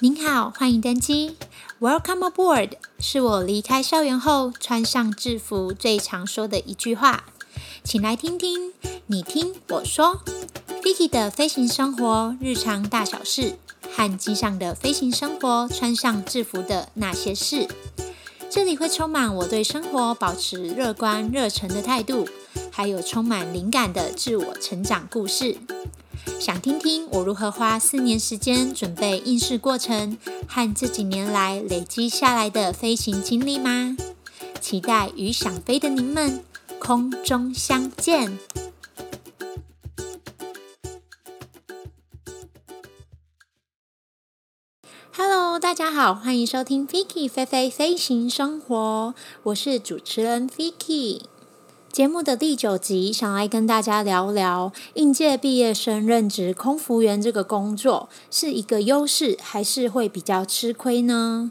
您好，欢迎登机。Welcome aboard，是我离开校园后穿上制服最常说的一句话。请来听听，你听我说。Vicky 的飞行生活日常大小事，和机上的飞行生活穿上制服的那些事。这里会充满我对生活保持乐观热忱的态度，还有充满灵感的自我成长故事。想听听我如何花四年时间准备应试过程，和这几年来累积下来的飞行经历吗？期待与想飞的您们空中相见。Hello，大家好，欢迎收听 Vicky 飞飞飞行生活，我是主持人 Vicky。节目的第九集，想来跟大家聊聊应届毕业生任职空服员这个工作是一个优势，还是会比较吃亏呢？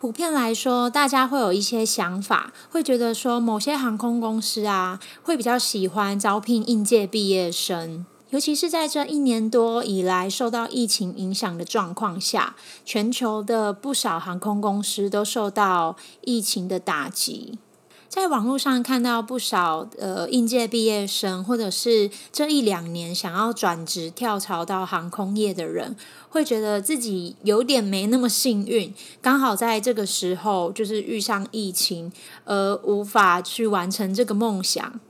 普遍来说，大家会有一些想法，会觉得说某些航空公司啊，会比较喜欢招聘应届毕业生，尤其是在这一年多以来受到疫情影响的状况下，全球的不少航空公司都受到疫情的打击。在网络上看到不少呃应届毕业生，或者是这一两年想要转职跳槽到航空业的人，会觉得自己有点没那么幸运，刚好在这个时候就是遇上疫情，而无法去完成这个梦想。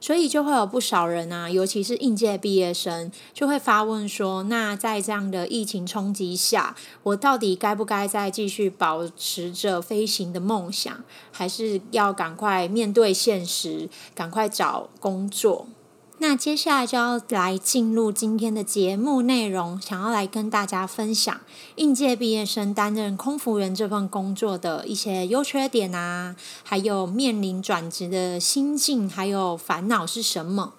所以就会有不少人啊，尤其是应届毕业生，就会发问说：那在这样的疫情冲击下，我到底该不该再继续保持着飞行的梦想，还是要赶快面对现实，赶快找工作？那接下来就要来进入今天的节目内容，想要来跟大家分享应届毕业生担任空服员这份工作的一些优缺点啊，还有面临转职的心境，还有烦恼是什么？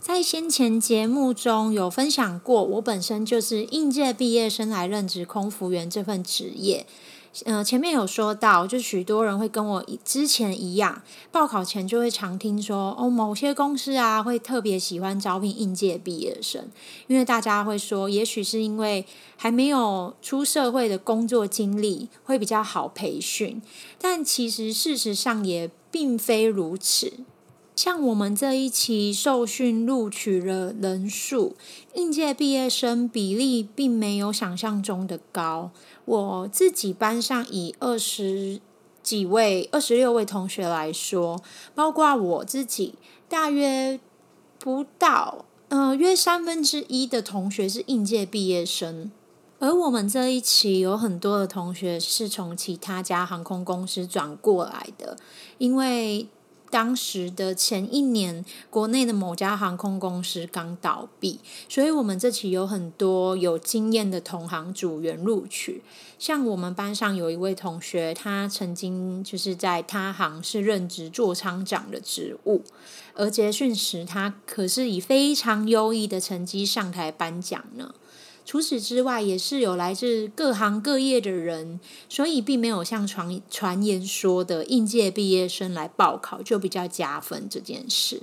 在先前节目中有分享过，我本身就是应届毕业生来任职空服员这份职业。呃，前面有说到，就许多人会跟我之前一样，报考前就会常听说，哦，某些公司啊会特别喜欢招聘应届毕业生，因为大家会说，也许是因为还没有出社会的工作经历会比较好培训，但其实事实上也并非如此。像我们这一期受训录取的人数，应届毕业生比例并没有想象中的高。我自己班上以二十几位、二十六位同学来说，包括我自己，大约不到，呃，约三分之一的同学是应届毕业生。而我们这一期有很多的同学是从其他家航空公司转过来的，因为。当时的前一年，国内的某家航空公司刚倒闭，所以我们这期有很多有经验的同行组员录取。像我们班上有一位同学，他曾经就是在他行是任职座舱长的职务，而结训时他可是以非常优异的成绩上台颁奖呢。除此之外，也是有来自各行各业的人，所以并没有像传传言说的应届毕业生来报考就比较加分这件事。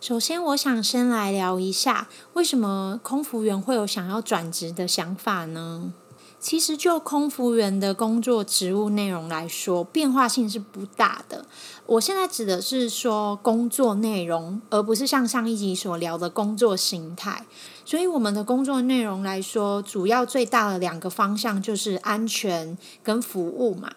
首先，我想先来聊一下，为什么空服员会有想要转职的想法呢？其实，就空服员的工作职务内容来说，变化性是不大的。我现在指的是说工作内容，而不是像上一集所聊的工作形态。所以，我们的工作内容来说，主要最大的两个方向就是安全跟服务嘛。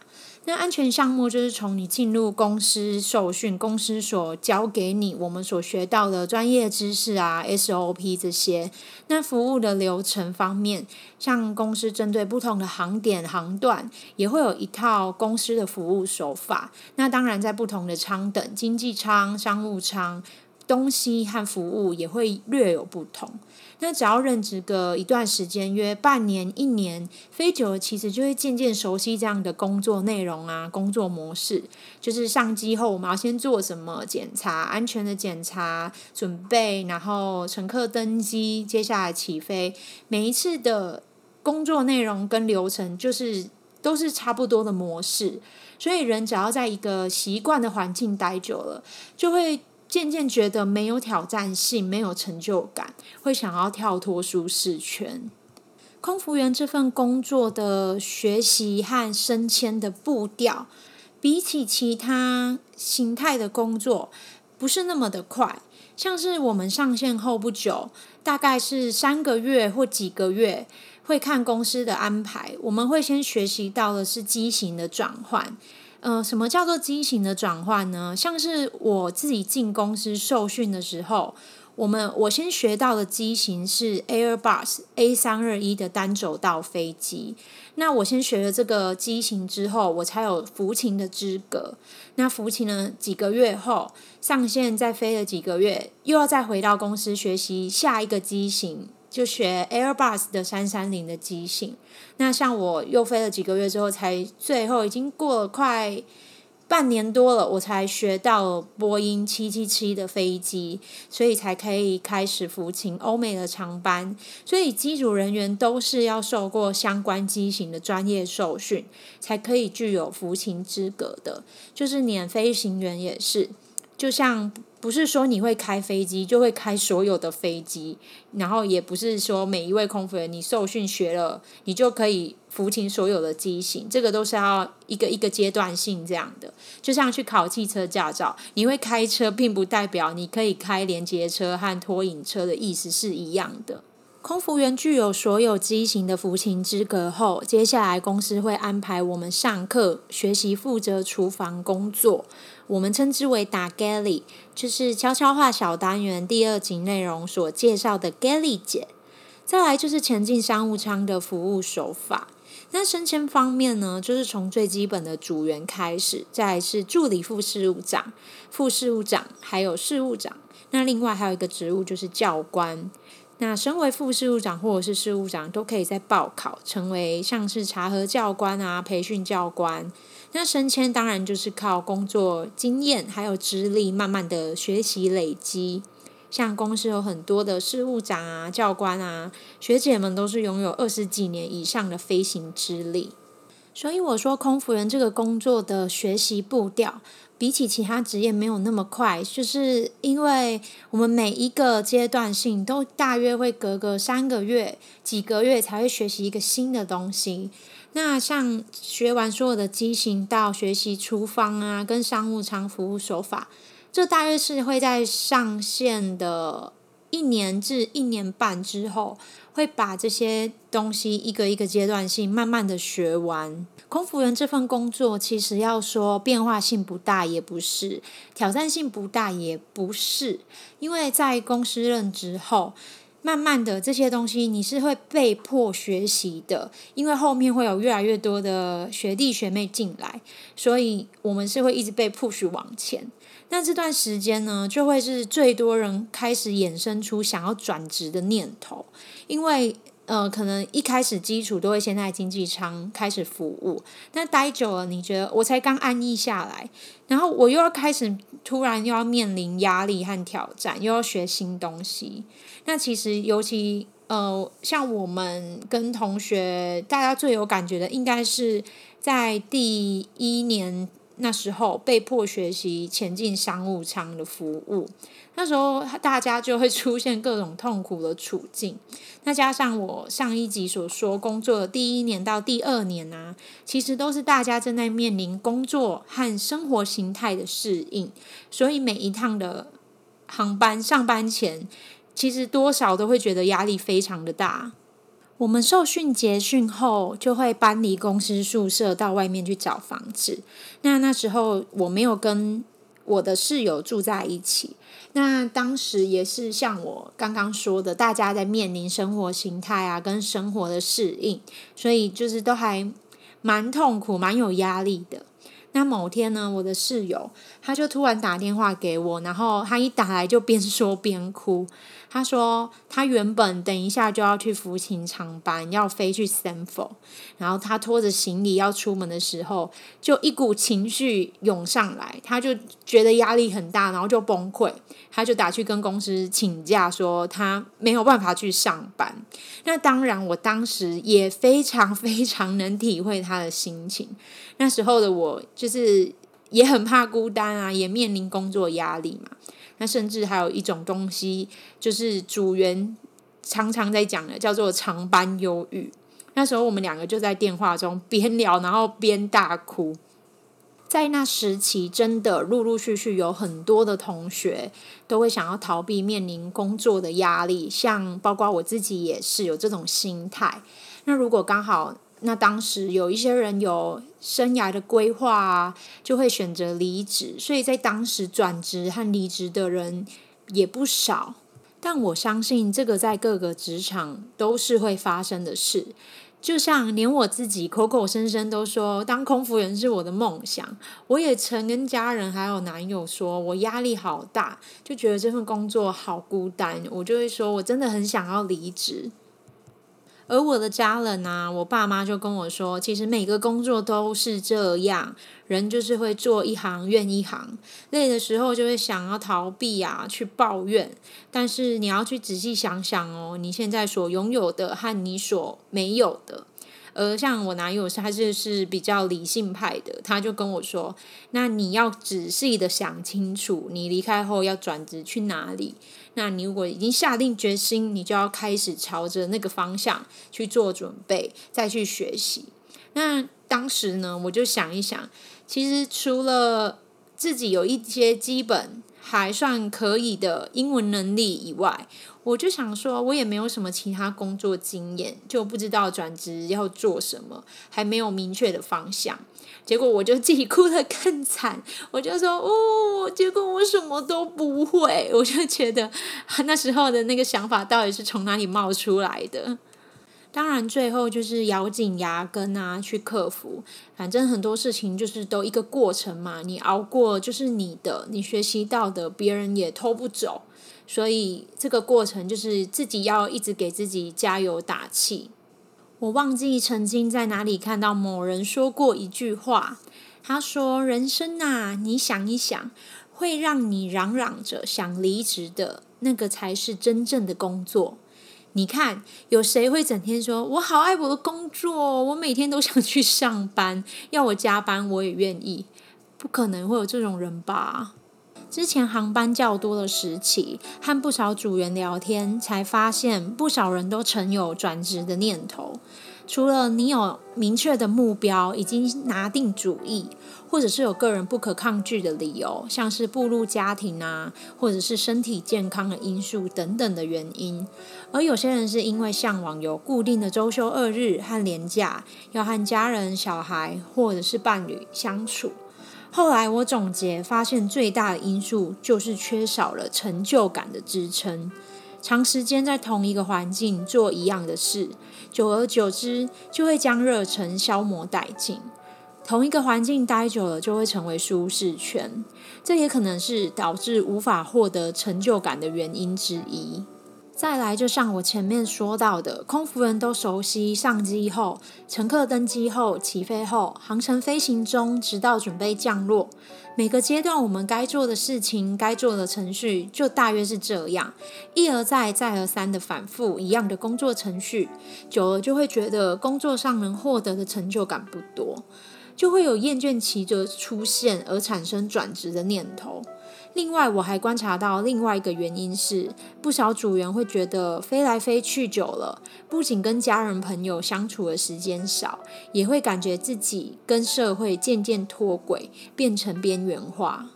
那安全项目就是从你进入公司受训，公司所教给你我们所学到的专业知识啊，SOP 这些。那服务的流程方面，像公司针对不同的航点航段，也会有一套公司的服务手法。那当然，在不同的舱等，经济舱、商务舱。东西和服务也会略有不同。那只要任职个一段时间，约半年、一年，飞久了，其实就会渐渐熟悉这样的工作内容啊，工作模式。就是上机后，我们要先做什么检查，安全的检查准备，然后乘客登机，接下来起飞。每一次的工作内容跟流程，就是都是差不多的模式。所以人只要在一个习惯的环境待久了，就会。渐渐觉得没有挑战性，没有成就感，会想要跳脱舒适圈。空服员这份工作的学习和升迁的步调，比起其他形态的工作，不是那么的快。像是我们上线后不久，大概是三个月或几个月，会看公司的安排。我们会先学习到的是机型的转换。呃，什么叫做机型的转换呢？像是我自己进公司受训的时候。我们我先学到的机型是 Airbus A 三二一的单轴道飞机。那我先学了这个机型之后，我才有服勤的资格。那服勤了几个月后，上线再飞了几个月，又要再回到公司学习下一个机型，就学 Airbus 的三三零的机型。那像我又飞了几个月之后，才最后已经过了快。半年多了，我才学到波音七七七的飞机，所以才可以开始服勤欧美的长班。所以机组人员都是要受过相关机型的专业受训，才可以具有服勤资格的。就是连飞行员也是，就像。不是说你会开飞机就会开所有的飞机，然后也不是说每一位空服员你受训学了，你就可以服勤所有的机型，这个都是要一个一个阶段性这样的。就像去考汽车驾照，你会开车，并不代表你可以开连接车和拖引车的意思是一样的。空服员具有所有机型的服勤资格后，接下来公司会安排我们上课学习，负责厨房工作，我们称之为打 Gally，就是悄悄话小单元第二集内容所介绍的 Gally 姐。再来就是前进商务舱的服务手法。那升迁方面呢，就是从最基本的组员开始，再来是助理副事务长、副事务长，还有事务长。那另外还有一个职务就是教官。那身为副事务长或者是事务长，都可以再报考，成为像是查核教官啊、培训教官。那升迁当然就是靠工作经验还有资历，慢慢的学习累积。像公司有很多的事务长啊、教官啊，学姐们都是拥有二十几年以上的飞行资历。所以我说，空服员这个工作的学习步调。比起其他职业没有那么快，就是因为我们每一个阶段性都大约会隔个三个月、几个月才会学习一个新的东西。那像学完所有的机型到学习厨房啊，跟商务舱服务手法，这大约是会在上线的一年至一年半之后，会把这些东西一个一个阶段性慢慢的学完。空服员这份工作，其实要说变化性不大，也不是；挑战性不大，也不是。因为在公司任职后，慢慢的这些东西你是会被迫学习的，因为后面会有越来越多的学弟学妹进来，所以我们是会一直被 push 往前。那这段时间呢，就会是最多人开始衍生出想要转职的念头，因为。呃，可能一开始基础都会先在经济舱开始服务，那待久了，你觉得我才刚安逸下来，然后我又要开始突然又要面临压力和挑战，又要学新东西。那其实尤其呃，像我们跟同学，大家最有感觉的，应该是在第一年那时候被迫学习前进商务舱的服务。那时候大家就会出现各种痛苦的处境，那加上我上一集所说工作的第一年到第二年啊，其实都是大家正在面临工作和生活形态的适应，所以每一趟的航班上班前，其实多少都会觉得压力非常的大。我们受训结训后，就会搬离公司宿舍到外面去找房子。那那时候我没有跟我的室友住在一起。那当时也是像我刚刚说的，大家在面临生活形态啊，跟生活的适应，所以就是都还蛮痛苦、蛮有压力的。那某天呢，我的室友他就突然打电话给我，然后他一打来就边说边哭。他说他原本等一下就要去服勤长班，要飞去 Stanford，然后他拖着行李要出门的时候，就一股情绪涌上来，他就觉得压力很大，然后就崩溃，他就打去跟公司请假，说他没有办法去上班。那当然，我当时也非常非常能体会他的心情。那时候的我就是也很怕孤单啊，也面临工作压力嘛。那甚至还有一种东西，就是组员常常在讲的，叫做长班忧郁。那时候我们两个就在电话中边聊，然后边大哭。在那时期，真的陆陆续续有很多的同学都会想要逃避面临工作的压力，像包括我自己也是有这种心态。那如果刚好那当时有一些人有生涯的规划啊，就会选择离职，所以在当时转职和离职的人也不少。但我相信这个在各个职场都是会发生的事。就像连我自己口口声声都说当空服员是我的梦想，我也曾跟家人还有男友说我压力好大，就觉得这份工作好孤单，我就会说我真的很想要离职。而我的家人呢，我爸妈就跟我说，其实每个工作都是这样，人就是会做一行怨一行，累的时候就会想要逃避啊，去抱怨。但是你要去仔细想想哦，你现在所拥有的和你所没有的。而像我男友，他就是比较理性派的，他就跟我说：“那你要仔细的想清楚，你离开后要转职去哪里？那你如果已经下定决心，你就要开始朝着那个方向去做准备，再去学习。”那当时呢，我就想一想，其实除了自己有一些基本还算可以的英文能力以外，我就想说，我也没有什么其他工作经验，就不知道转职要做什么，还没有明确的方向。结果我就自己哭得更惨，我就说哦，结果我什么都不会，我就觉得 那时候的那个想法到底是从哪里冒出来的？当然，最后就是咬紧牙根啊，去克服。反正很多事情就是都一个过程嘛，你熬过就是你的，你学习到的，别人也偷不走。所以这个过程就是自己要一直给自己加油打气。我忘记曾经在哪里看到某人说过一句话，他说：“人生啊，你想一想，会让你嚷嚷着想离职的那个才是真正的工作。你看，有谁会整天说我好爱我的工作，我每天都想去上班，要我加班我也愿意？不可能会有这种人吧？”之前航班较多的时期，和不少组员聊天，才发现不少人都曾有转职的念头。除了你有明确的目标，已经拿定主意，或者是有个人不可抗拒的理由，像是步入家庭啊，或者是身体健康的因素等等的原因。而有些人是因为向往有固定的周休二日和年假，要和家人、小孩或者是伴侣相处。后来我总结发现，最大的因素就是缺少了成就感的支撑。长时间在同一个环境做一样的事，久而久之就会将热忱消磨殆尽。同一个环境待久了，就会成为舒适圈。这也可能是导致无法获得成就感的原因之一。再来，就像我前面说到的，空服人都熟悉上机后、乘客登机后、起飞后、航程飞行中，直到准备降落，每个阶段我们该做的事情、该做的程序，就大约是这样，一而再、再而三的反复一样的工作程序，久了就会觉得工作上能获得的成就感不多，就会有厌倦期的出现，而产生转职的念头。另外，我还观察到另外一个原因是，不少组员会觉得飞来飞去久了，不仅跟家人朋友相处的时间少，也会感觉自己跟社会渐渐脱轨，变成边缘化。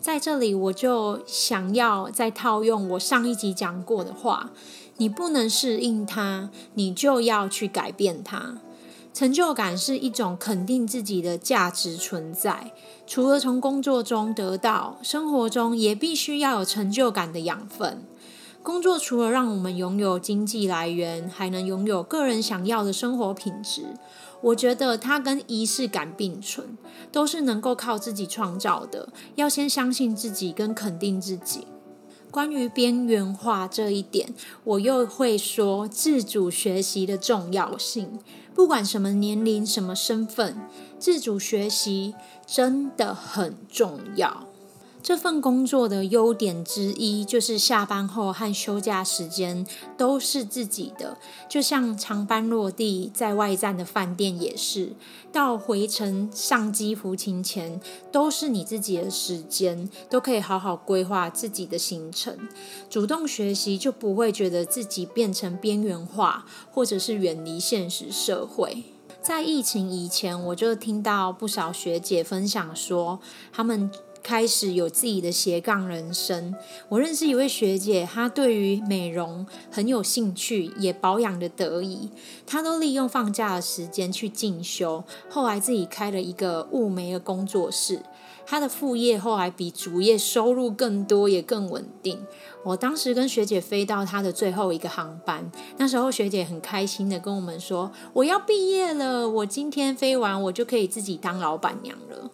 在这里，我就想要再套用我上一集讲过的话：你不能适应它，你就要去改变它。成就感是一种肯定自己的价值存在。除了从工作中得到，生活中也必须要有成就感的养分。工作除了让我们拥有经济来源，还能拥有个人想要的生活品质。我觉得它跟仪式感并存，都是能够靠自己创造的。要先相信自己，跟肯定自己。关于边缘化这一点，我又会说自主学习的重要性。不管什么年龄、什么身份，自主学习真的很重要。这份工作的优点之一就是下班后和休假时间都是自己的，就像长班落地在外站的饭店也是，到回程上机服勤前都是你自己的时间，都可以好好规划自己的行程。主动学习就不会觉得自己变成边缘化，或者是远离现实社会。在疫情以前，我就听到不少学姐分享说，他们。开始有自己的斜杠人生。我认识一位学姐，她对于美容很有兴趣，也保养得得意。她都利用放假的时间去进修，后来自己开了一个雾眉的工作室。她的副业后来比主业收入更多，也更稳定。我当时跟学姐飞到她的最后一个航班，那时候学姐很开心的跟我们说：“我要毕业了，我今天飞完，我就可以自己当老板娘了。”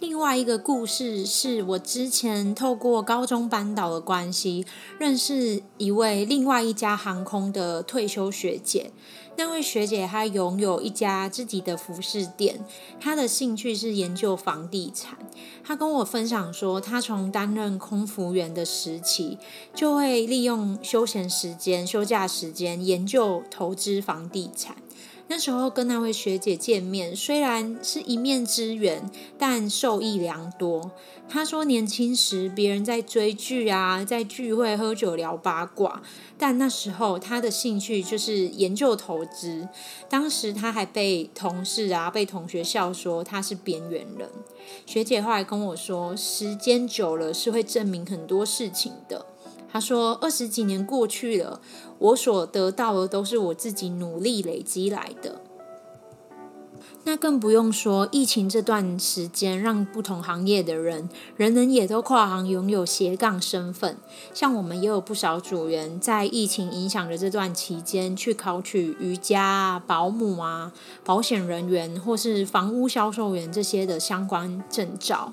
另外一个故事是我之前透过高中班导的关系，认识一位另外一家航空的退休学姐。那位学姐她拥有一家自己的服饰店，她的兴趣是研究房地产。她跟我分享说，她从担任空服员的时期，就会利用休闲时间、休假时间研究投资房地产。那时候跟那位学姐见面，虽然是一面之缘，但受益良多。她说年轻时别人在追剧啊，在聚会喝酒聊八卦，但那时候她的兴趣就是研究投资。当时她还被同事啊、被同学笑说她是边缘人。学姐后来跟我说，时间久了是会证明很多事情的。他说二十几年过去了。我所得到的都是我自己努力累积来的，那更不用说疫情这段时间，让不同行业的人人人也都跨行拥有斜杠身份。像我们也有不少组员在疫情影响的这段期间，去考取瑜伽、保姆啊、保险人员或是房屋销售员这些的相关证照。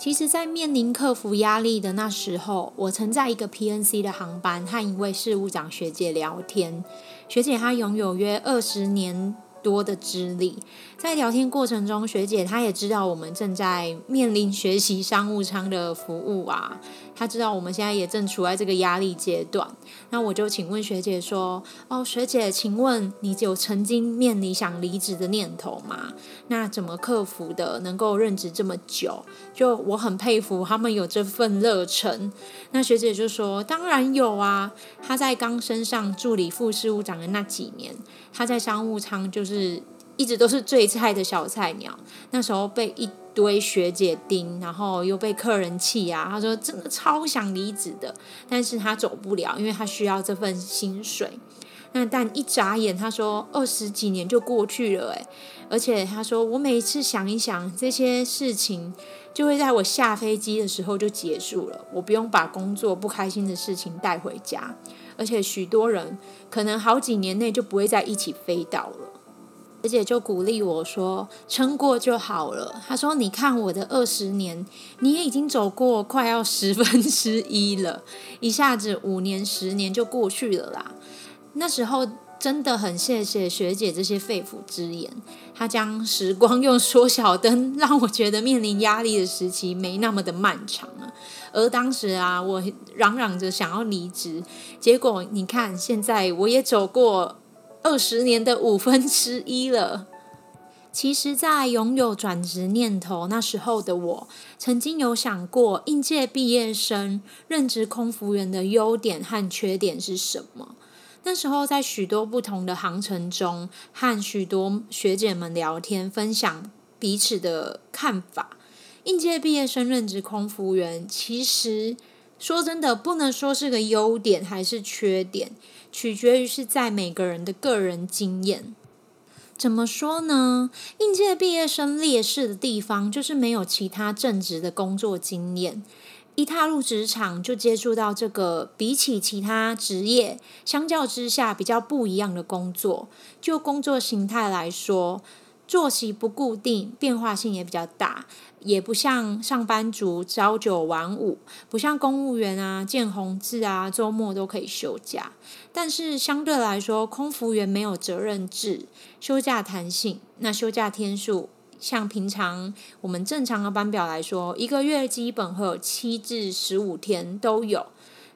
其实，在面临克服压力的那时候，我曾在一个 PNC 的航班和一位事务长学姐聊天。学姐她拥有约二十年多的资历，在聊天过程中，学姐她也知道我们正在面临学习商务舱的服务啊。他知道我们现在也正处在这个压力阶段，那我就请问学姐说：“哦，学姐，请问你有曾经面临想离职的念头吗？那怎么克服的？能够任职这么久，就我很佩服他们有这份热忱。”那学姐就说：“当然有啊，他在刚升上助理副事务长的那几年，他在商务舱就是一直都是最菜的小菜鸟，那时候被一。”堆学姐盯，然后又被客人气啊！他说真的超想离职的，但是他走不了，因为他需要这份薪水。那但一眨眼，他说二十几年就过去了，诶，而且他说我每一次想一想这些事情，就会在我下飞机的时候就结束了，我不用把工作不开心的事情带回家，而且许多人可能好几年内就不会再一起飞到了。学姐就鼓励我说：“撑过就好了。”她说：“你看我的二十年，你也已经走过快要十分之一了，一下子五年、十年就过去了啦。”那时候真的很谢谢学姐这些肺腑之言，她将时光用缩小灯，让我觉得面临压力的时期没那么的漫长了。而当时啊，我嚷嚷着想要离职，结果你看，现在我也走过。二十年的五分之一了。其实，在拥有转职念头那时候的我，曾经有想过应届毕业生任职空服员的优点和缺点是什么。那时候，在许多不同的航程中，和许多学姐们聊天，分享彼此的看法。应届毕业生任职空服员，其实说真的，不能说是个优点还是缺点。取决于是在每个人的个人经验。怎么说呢？应届毕业生劣势的地方就是没有其他正职的工作经验，一踏入职场就接触到这个比起其他职业相较之下比较不一样的工作。就工作形态来说，作息不固定，变化性也比较大。也不像上班族朝九晚五，不像公务员啊，见红字啊，周末都可以休假。但是相对来说，空服员没有责任制，休假弹性，那休假天数像平常我们正常的班表来说，一个月基本会有七至十五天都有。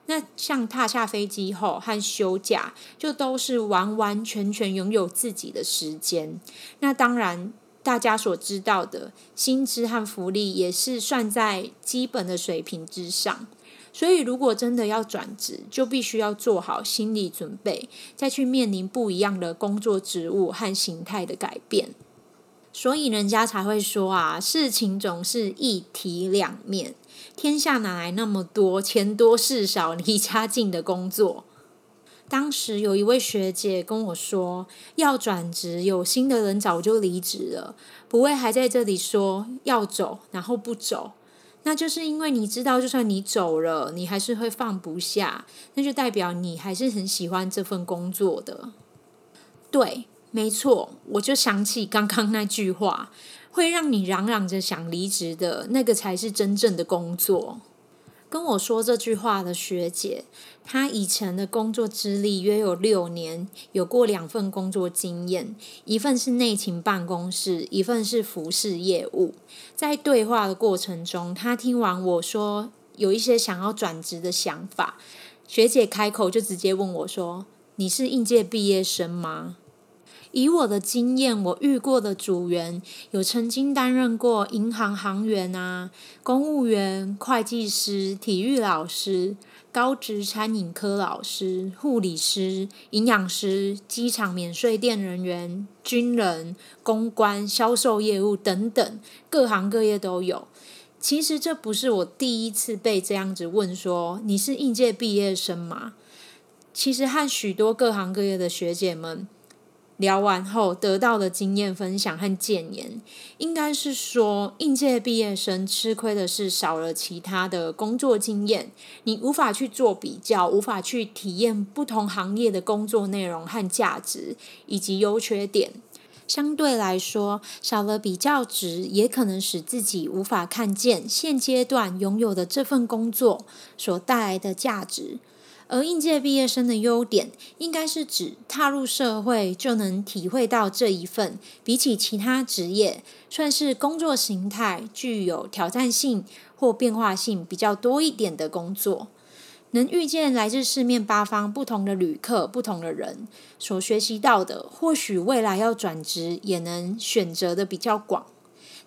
那像踏下飞机后和休假，就都是完完全全拥有自己的时间。那当然，大家所知道的薪资和福利也是算在基本的水平之上。所以，如果真的要转职，就必须要做好心理准备，再去面临不一样的工作职务和形态的改变。所以，人家才会说啊，事情总是一体两面。天下哪来那么多钱多事少、离家近的工作？当时有一位学姐跟我说，要转职，有心的人早就离职了，不会还在这里说要走，然后不走。那就是因为你知道，就算你走了，你还是会放不下，那就代表你还是很喜欢这份工作的。对。没错，我就想起刚刚那句话，会让你嚷嚷着想离职的那个才是真正的工作。跟我说这句话的学姐，她以前的工作资历约有六年，有过两份工作经验，一份是内勤办公室，一份是服饰业务。在对话的过程中，她听完我说有一些想要转职的想法，学姐开口就直接问我说：“你是应届毕业生吗？”以我的经验，我遇过的组员有曾经担任过银行行员啊、公务员、会计师、体育老师、高职餐饮科老师、护理师、营养师、机场免税店人员、军人、公关、销售业务等等，各行各业都有。其实这不是我第一次被这样子问说：“你是应届毕业生吗？”其实和许多各行各业的学姐们。聊完后得到的经验分享和建言，应该是说，应届毕业生吃亏的是少了其他的工作经验，你无法去做比较，无法去体验不同行业的工作内容和价值以及优缺点。相对来说，少了比较值，也可能使自己无法看见现阶段拥有的这份工作所带来的价值。而应届毕业生的优点，应该是指踏入社会就能体会到这一份比起其他职业，算是工作形态具有挑战性或变化性比较多一点的工作，能遇见来自四面八方不同的旅客、不同的人，所学习到的，或许未来要转职也能选择的比较广。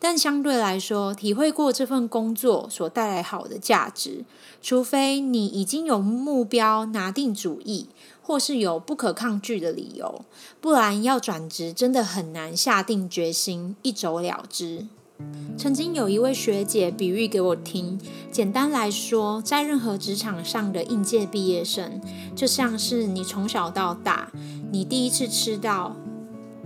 但相对来说，体会过这份工作所带来好的价值，除非你已经有目标、拿定主意，或是有不可抗拒的理由，不然要转职真的很难下定决心一走了之。曾经有一位学姐比喻给我听，简单来说，在任何职场上的应届毕业生，就像是你从小到大，你第一次吃到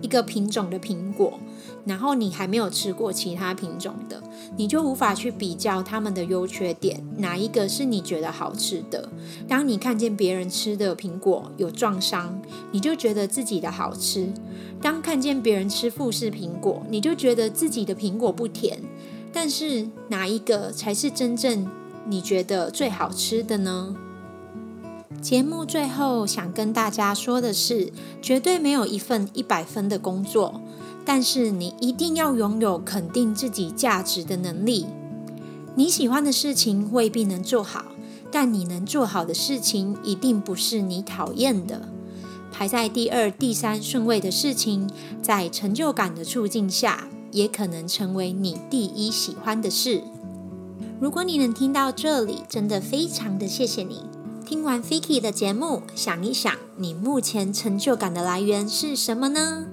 一个品种的苹果。然后你还没有吃过其他品种的，你就无法去比较它们的优缺点，哪一个是你觉得好吃的？当你看见别人吃的苹果有撞伤，你就觉得自己的好吃；当看见别人吃富士苹果，你就觉得自己的苹果不甜。但是哪一个才是真正你觉得最好吃的呢？节目最后想跟大家说的是，绝对没有一份一百分的工作。但是你一定要拥有肯定自己价值的能力。你喜欢的事情未必能做好，但你能做好的事情一定不是你讨厌的。排在第二、第三顺位的事情，在成就感的促进下，也可能成为你第一喜欢的事。如果你能听到这里，真的非常的谢谢你。听完 Vicky 的节目，想一想，你目前成就感的来源是什么呢？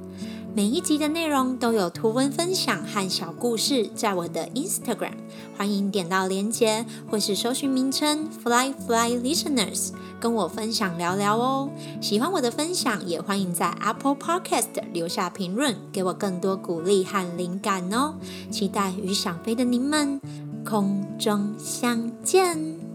每一集的内容都有图文分享和小故事，在我的 Instagram，欢迎点到链接或是搜寻名称 Fly Fly Listeners，跟我分享聊聊哦。喜欢我的分享，也欢迎在 Apple Podcast 留下评论，给我更多鼓励和灵感哦。期待与想飞的您们空中相见。